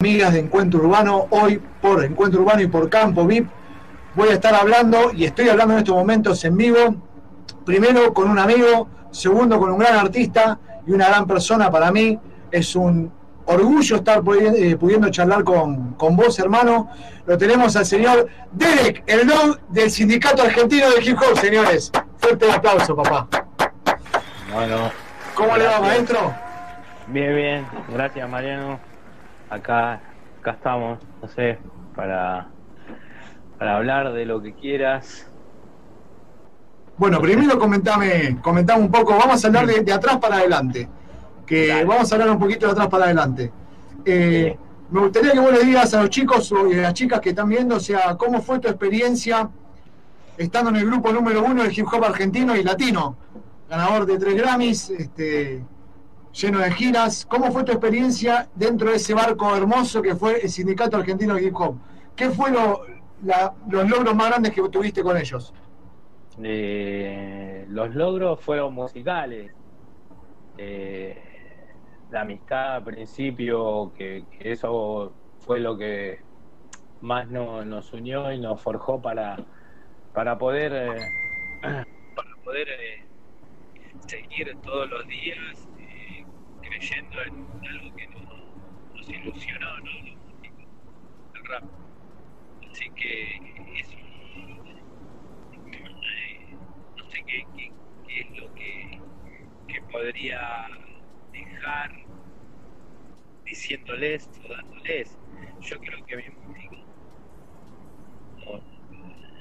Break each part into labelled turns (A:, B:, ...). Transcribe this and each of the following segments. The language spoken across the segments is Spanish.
A: amigas de Encuentro Urbano, hoy por Encuentro Urbano y por Campo VIP. Voy a estar hablando y estoy hablando en estos momentos en vivo, primero con un amigo, segundo con un gran artista y una gran persona para mí. Es un orgullo estar eh, pudiendo, charlar con, con, vos, hermano. Lo tenemos al señor Derek, el dog del Sindicato Argentino de Hip Hop, señores. Fuerte aplauso, papá.
B: Bueno.
A: ¿Cómo le va, maestro?
B: Bien, bien. Gracias, Mariano acá, acá estamos, no sé, para, para hablar de lo que quieras.
A: Bueno, primero comentame, comentame un poco, vamos a hablar de, atrás para adelante, que vamos a hablar un poquito de atrás para adelante. Eh, me gustaría que vos le digas a los chicos y a las chicas que están viendo, o sea, cómo fue tu experiencia estando en el grupo número uno de hip hop argentino y latino, ganador de tres Grammys, este, lleno de giras. ¿Cómo fue tu experiencia dentro de ese barco hermoso que fue el Sindicato Argentino de Hip Hop? ¿Qué fue los logros más grandes que tuviste con ellos?
B: Eh, los logros fueron musicales. Eh, la amistad al principio, que, eso fue lo que más nos unió y nos forjó para, para poder, eh, para poder seguir todos los días creyendo en algo que nos, ilusionó, ¿no? el rap. Así que es no sé qué, es lo que, que podría dejar diciéndoles o dándoles. Yo creo que mi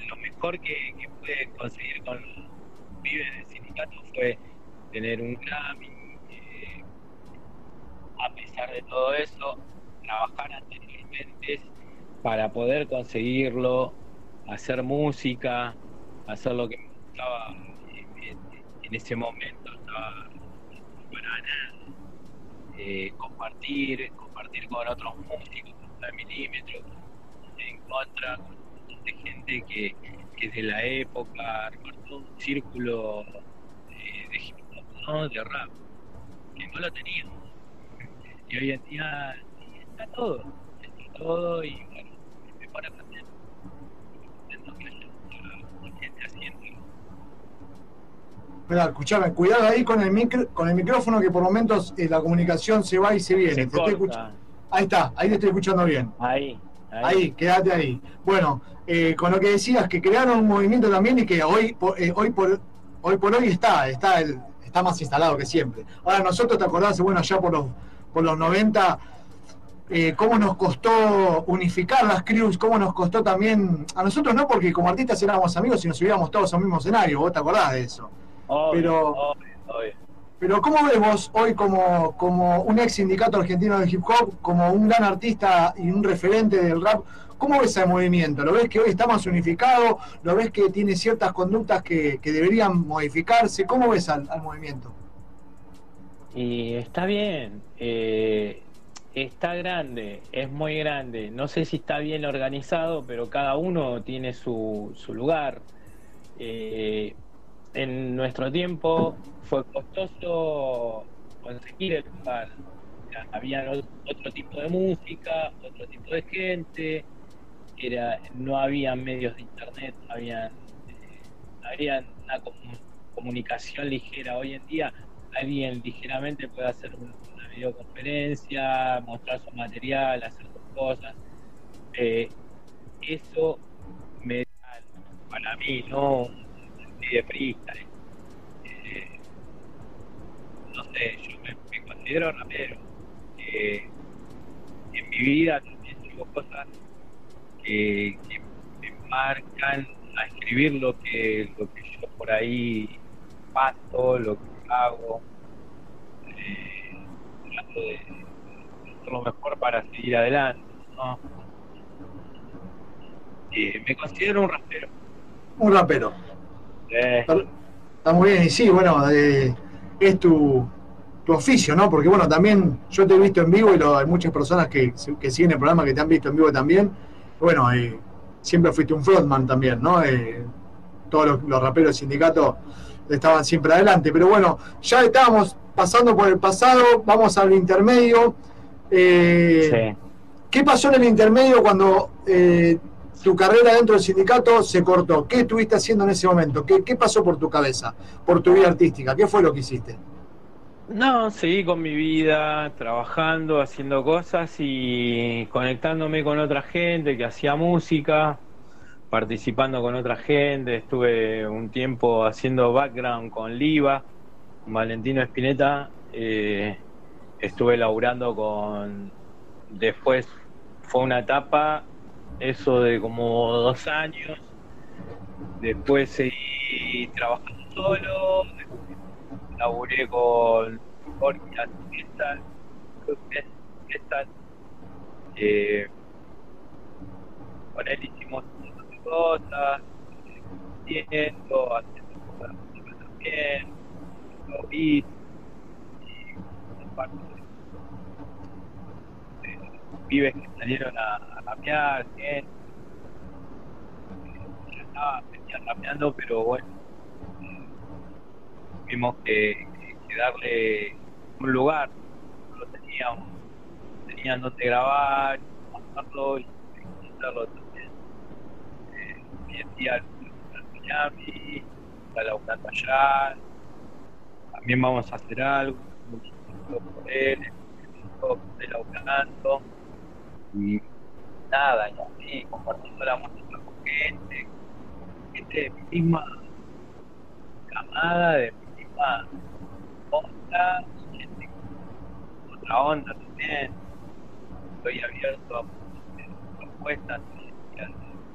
B: lo mejor que, que pude conseguir con los pibes del sindicato fue tener un pesar de todo eso, trabajar anteriormente para poder conseguirlo, hacer música, hacer lo que me gustaba en, ese momento, estaba eh, compartir, compartir con otros músicos, con milímetros, en contra de gente que, que de la época recortó un círculo eh, de hip hop, de rap, que no lo teníamos y hoy en día está todo, está todo y bueno, me pone también
A: Mira, escuchame, cuidado ahí con el micro, con el micrófono que por momentos eh, la comunicación se va y se viene. te estoy ahí está, ahí te estoy escuchando bien.
B: Ahí,
A: ahí. ahí quédate ahí. Bueno, eh, con lo que decías, que crearon un movimiento también y que hoy, eh, hoy por hoy por hoy está, está el, está más instalado que siempre. Ahora nosotros te acordás, bueno, ya por los por los 90, eh, cómo nos costó unificar las crews, cómo nos costó también, a nosotros no porque como artistas éramos amigos y nos subíamos todos al mismo escenario, vos te acordás de eso. pero, pero ¿cómo ves vos hoy como, como un ex sindicato argentino de hip hop, como un gran artista y un referente del rap? ¿Cómo ves ese movimiento? ¿Lo ves que hoy está más unificado? ¿Lo ves que tiene ciertas conductas que, deberían modificarse? ¿Cómo ves al movimiento?
B: Y está bien, eh, está grande, es muy grande. No sé si está bien organizado, pero cada uno tiene su, su lugar. Eh, en nuestro tiempo fue costoso conseguir el lugar. había otro tipo de música, otro tipo de gente, era, no había medios de internet, había, eh, había una comunicación ligera. Hoy en día alguien ligeramente puede hacer una videoconferencia, mostrar su material, hacer sus cosas. Eh, eso me da, para mí, ¿no? Un de freestyle. Eh, no sé, yo me, considero rapero. Eh, en mi vida también tengo cosas que, que, me marcan a escribir lo que, lo que yo por ahí paso, lo que hago, eh, trato de hacer lo mejor para seguir adelante. ¿no? Eh, me considero un rapero.
A: Un rapero. Eh. Está, muy bien, y sí, bueno, eh, es tu, tu oficio, ¿no? Porque bueno, también yo te he visto en vivo y lo, hay muchas personas que, que, siguen el programa que te han visto en vivo también. Bueno, eh, siempre fuiste un frontman también, ¿no? todos los, los raperos del sindicato estaban siempre adelante. Pero bueno, ya estábamos pasando por el pasado, vamos al intermedio. Eh, ¿Qué pasó en el intermedio cuando eh, tu carrera dentro del sindicato se cortó? ¿Qué estuviste haciendo en ese momento? ¿Qué, ¿Qué pasó por tu cabeza, por tu vida artística? ¿Qué fue lo que hiciste?
B: No, seguí con mi vida, trabajando, haciendo cosas y conectándome con otra gente que hacía música, participando con otra gente. Estuve un tiempo haciendo background con Liva, con Valentino Espineta. Eh, estuve laburando con. Después fue una etapa, eso de como dos años. Después seguí trabajando solo laburé con Jorge Cristal eh, con él hicimos cosas, haciendo, haciendo cosas también, lo vi, y parte de, de pibes que salieron a, a rapear, gente, ya estaba, venían rapeando, pero bueno tuvimos que, darle un lugar, no lo teníamos, tenían donde grabar, pasarlo y hacerlo en día el Miami, está la allá, también vamos a hacer algo, por él, de laburando y nada, y así, compartiendo la música con gente, gente de mi misma camada, de onda, otra onda también. Estoy abierto a propuestas,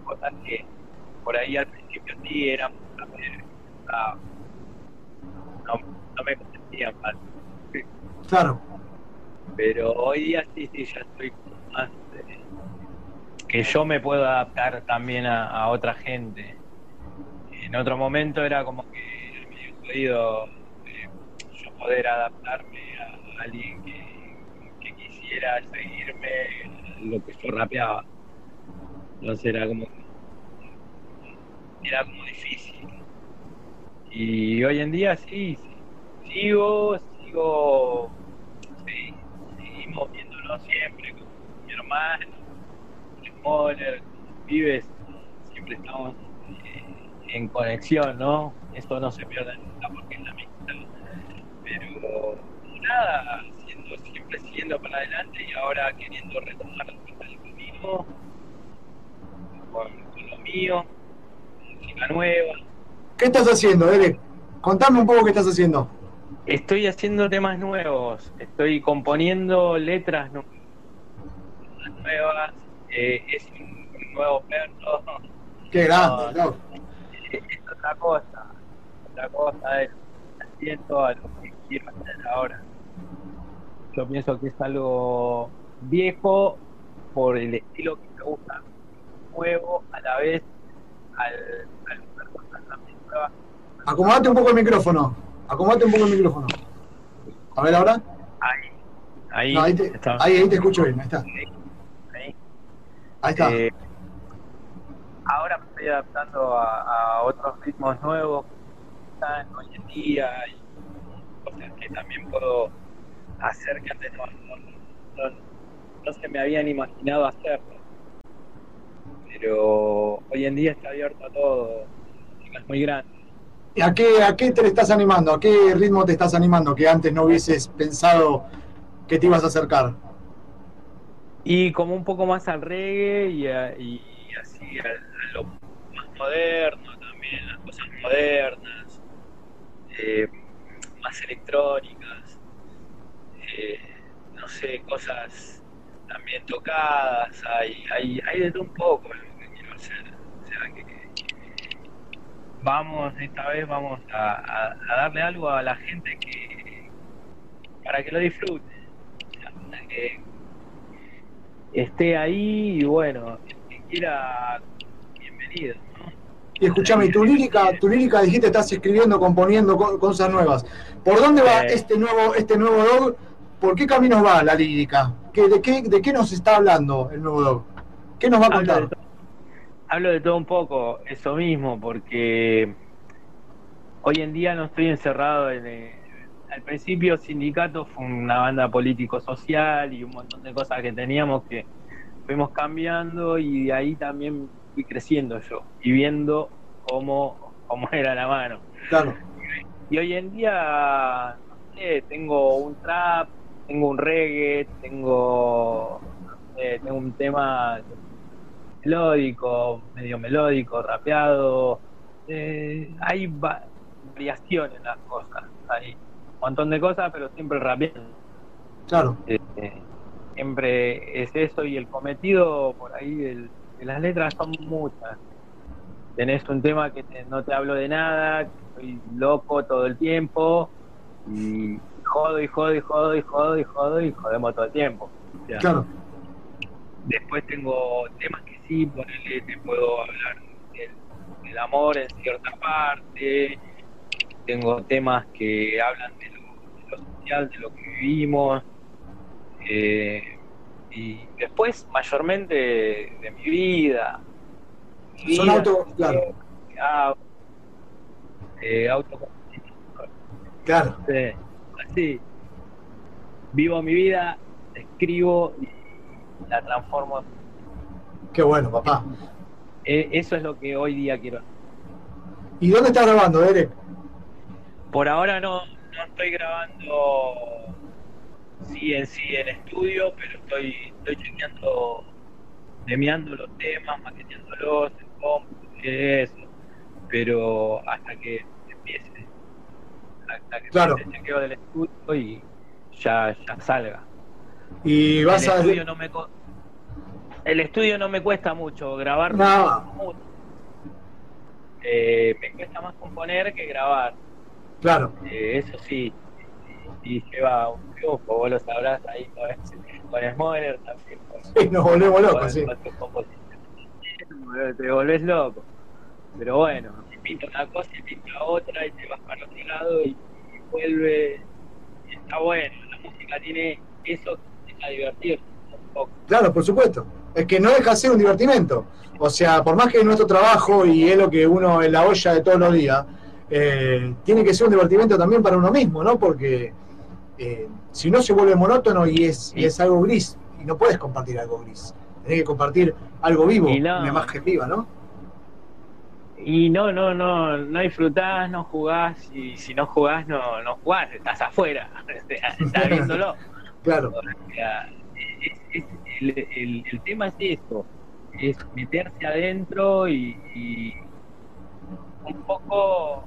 B: cosas que por ahí al principio sí eran no, no me consentían mal.
A: Claro.
B: Pero hoy día sí, sí, ya estoy más. que yo me puedo adaptar también a, a otra gente. En otro momento era como que podido eh, yo poder adaptarme a alguien que, quisiera seguirme lo que yo rapeaba. Entonces era como era como difícil. Y hoy en día sí, sigo, sigo, sí, seguimos viéndonos siempre con mi hermano, con Smoller, con los pibes, siempre estamos eh, en conexión, ¿no? Esto no se pierde nunca porque es la misma. Pero nada, siempre siguiendo para adelante y ahora queriendo retomar el camino con, con lo mío, nueva.
A: ¿Qué estás haciendo, Ere? Contame un poco qué estás haciendo.
B: Estoy haciendo temas nuevos, estoy componiendo letras nuevas. Eh, es un, nuevo perro.
A: Qué grande, no,
B: es otra cosa, otra cosa es haciendo a lo que quiero hacer ahora. Yo pienso que es algo viejo por el estilo que me gusta, nuevo a la vez al, al.
A: Acomodate un poco el micrófono, acomodate un poco el micrófono. A ver ahora.
B: Ahí, ahí,
A: no, ahí, te, ahí, ahí, te escucho bien, ahí está.
B: Ahí,
A: ahí está.
B: Eh, ahora me estoy adaptando a, a, otros ritmos nuevos que están hoy en día y cosas que también puedo hacer que antes no, no, no, no se me habían imaginado hacerlo. Pero hoy en día está abierto a todo, es muy grande.
A: ¿Y a qué, a qué te estás animando? ¿A qué ritmo te estás animando que antes no hubieses pensado que te ibas a acercar?
B: Y como un poco más al reggae y, a, y así a, a, lo más moderno también, las cosas modernas, eh, más electrónicas, eh, no sé, cosas también tocadas, hay, hay, hay de todo un poco lo que quiero hacer. O sea, que, que vamos, esta vez vamos a, a, a, darle algo a la gente que para que lo disfrute, para que esté ahí y bueno, quiera, bienvenido. ¿no?
A: Y escúchame, tu lírica, tu lírica dijiste estás escribiendo, componiendo cosas nuevas. ¿Por dónde va eh. este nuevo, este nuevo dog? ¿Por qué camino va la lírica? ¿Qué, de, qué, ¿De qué nos está hablando el nuevo dog? ¿Qué nos va a contar?
B: Hablo de, todo un poco, eso mismo, porque hoy en día no estoy encerrado en... El, al principio Sindicato fue una banda político-social y un montón de cosas que teníamos que fuimos cambiando y de ahí también fui creciendo yo y viendo cómo, cómo era la mano.
A: Claro.
B: Y hoy en día tengo un trap, tengo un reggae, tengo, tengo un tema melódico, medio melódico, rapeado. Eh, hay variación en las cosas, hay un montón de cosas, pero siempre rapeando.
A: Claro.
B: Eh, siempre es eso y el cometido por ahí de las letras son muchas. Tenés un tema que no te hablo de nada, que soy loco todo el tiempo y jodo y jodo y jodo y jodo y jodo y jodemos todo el tiempo.
A: claro.
B: Después tengo temas que sí, ponele, te puedo hablar del, amor en cierta parte. Tengo temas que hablan de lo, social, de lo que vivimos. Eh, y después, mayormente, de, mi vida.
A: Son auto, claro.
B: Eh, auto
A: Claro.
B: así. Vivo mi vida, escribo y la transformo.
A: Qué bueno, papá.
B: E, eso es lo que hoy día quiero
A: ¿Y dónde estás grabando, Derek?
B: Por ahora no, no estoy grabando sí en sí en estudio, pero estoy, estoy chequeando, demiando los temas, maqueteándolos, en eso. Pero hasta que empiece
A: claro.
B: el chequeo del estudio y ya, ya salga.
A: Y vas
B: el
A: a...
B: Estudio no me el estudio no me cuesta mucho, grabar
A: no.
B: Eh, me cuesta más componer que grabar.
A: Claro.
B: Eh, eso sí, y lleva un triunfo, vos lo sabrás ahí con, Smoller también.
A: sí, nos volvemos locos, sí.
B: Te volvés loco. Pero bueno, pinta una cosa y pinta otra y te vas para otro lado y, vuelve. Y está bueno, la música tiene eso que te divertirse un poco.
A: Claro, por supuesto. Es que no deja de ser un divertimento. O sea, por más que es nuestro trabajo y es lo que uno en la olla de todos los días, eh, tiene que ser un divertimento también para uno mismo, ¿no? Porque eh, si no se vuelve monótono y es, y es algo gris, y no puedes compartir algo gris. Tenés que compartir algo vivo, una imagen viva, ¿no?
B: Y no, no, no, no disfrutás, no jugás, y si no jugás, no, no jugás, estás afuera, estás viéndolo.
A: claro.
B: El, el, tema es eso, es meterse adentro y, un poco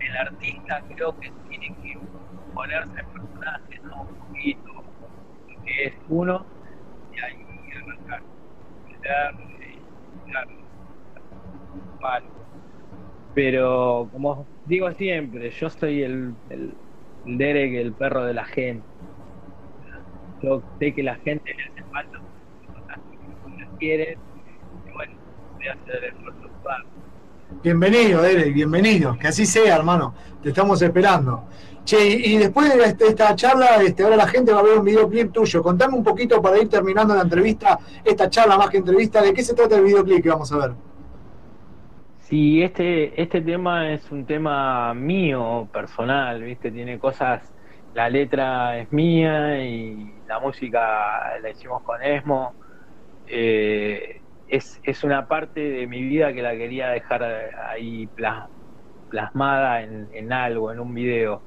B: el artista creo que tiene que ponerse en personaje, ¿no? Un poquito, que es uno, y ahí arrancar, y, claro, pero como digo siempre, yo soy el, el, Derek, el perro de la gente. Yo sé que la gente le hace falta cosas que quiere y bueno, voy a hacer el esfuerzo
A: Bienvenido, Derek, bienvenido. Que así sea, hermano. Te estamos esperando. Che, y después de este, esta charla, este, ahora la gente va a ver un videoclip tuyo. Contame un poquito para ir terminando la entrevista, esta charla más que entrevista, ¿de qué se trata el videoclip que vamos a ver?
B: Sí, este, este tema es un tema mío, personal, ¿viste? Tiene cosas, la letra es mía y la música la hicimos con Esmo. Eh, es, es una parte de mi vida que la quería dejar ahí plasmada en, en algo, en un video.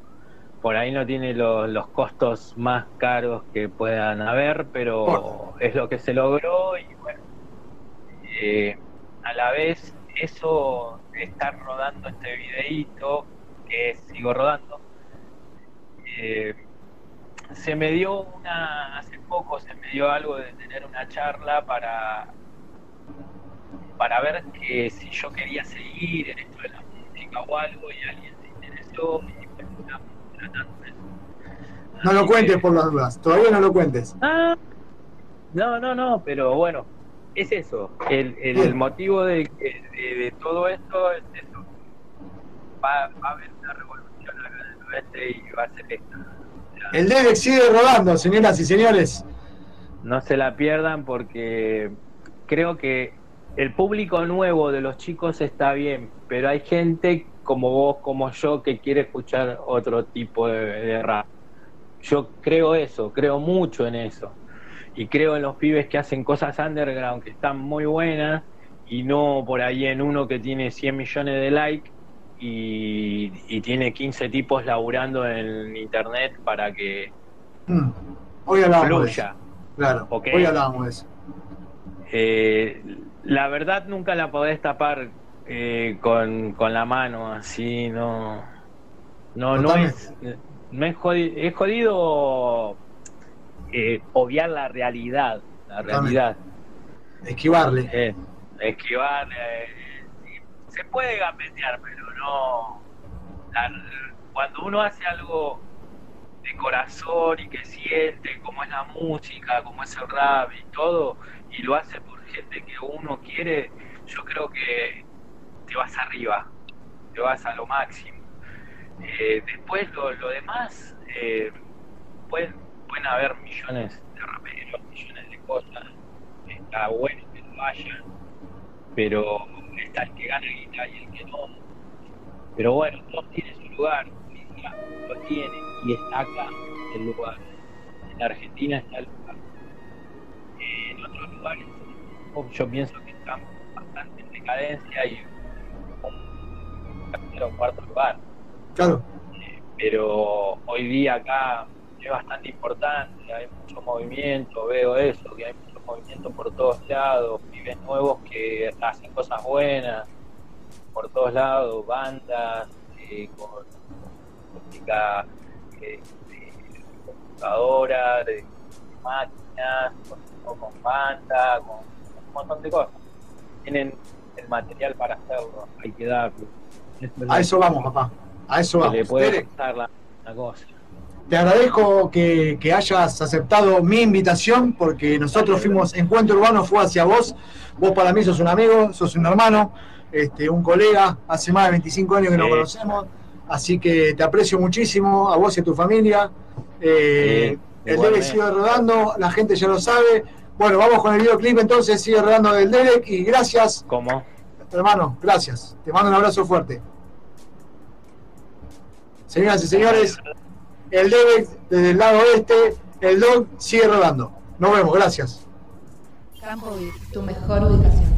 B: Por ahí no tiene los costos más caros que puedan haber, pero es lo que se logró y bueno, eh, a la vez eso de estar rodando este videíto, que sigo rodando, eh, se me dio una, hace poco se me dio algo de tener una charla para, para ver que si yo quería seguir en esto de la música o algo y alguien se interesó y tratando eso.
A: No lo cuentes por las dudas, todavía no lo cuentes.
B: Ah, no, no, no, pero bueno, es eso. El, el motivo de, de, todo esto es eso. Va, va, a haber una revolución acá en el oeste y va a ser esta.
A: El DEDEC sigue rodando, señoras y señores.
B: No se la pierdan porque creo que el público nuevo de los chicos está bien, pero hay gente como vos, como yo, que quiere escuchar otro tipo de, de rap. Yo creo eso, creo mucho en eso y creo en los pibes que hacen cosas underground que están muy buenas y no por ahí en uno que tiene 100 millones de likes y, tiene 15 tipos laburando en internet para que
A: mm. hoy hablábamos fluya. Claro, hoy de eso.
B: Eh, la verdad nunca la podés tapar eh, con, con, la mano así, no. No, no es, no es jodido, es jodido eh, obviar la realidad, la realidad.
A: Esquivarle.
B: Eh, esquivar, se puede gambetear, pero no. cuando uno hace algo de corazón y que siente como es la música, como es el rap y todo, y lo hace por gente que uno quiere, yo creo que te vas arriba, te vas a lo máximo. Eh, después lo, lo demás, eh, pueden, pueden haber millones de raperos, millones de cosas, está bueno que lo vayan, pero está el que gana guita y el que no. Pero bueno, todos tienen su lugar, lo tiene y está acá el lugar. En Argentina está el lugar. Eh, en otros lugares yo pienso que están bastante en decadencia y un tercero o cuarto lugar.
A: Claro.
B: Eh, pero hoy día acá es bastante importante, hay mucho movimiento, veo eso, que hay mucho movimiento por todos lados, pibes nuevos que hacen cosas buenas por todos lados, bandas eh, con música eh, de computadora, de, máquinas, con, con banda, con un montón de cosas. Tienen el material para hacerlo, hay que darlo.
A: a eso vamos, papá. A eso vamos.
B: Le puede la, cosa.
A: Te agradezco que, hayas aceptado mi invitación porque nosotros fuimos, Encuentro Urbano fue hacia vos. Vos para mí sos un amigo, sos un hermano, este, un colega, hace más de 25 años que nos conocemos. Así que te aprecio muchísimo, a vos y a tu familia. Eh, el Derek sigue rodando, la gente ya lo sabe. Bueno, vamos con el videoclip entonces, sigue rodando del Derek y gracias.
B: ¿Cómo?
A: Hermano, gracias. Te mando un abrazo fuerte. Señoras y señores, el Derek desde el lado oeste, el Dog sigue rodando. Nos vemos, gracias.
C: Campo tu mejor ubicación.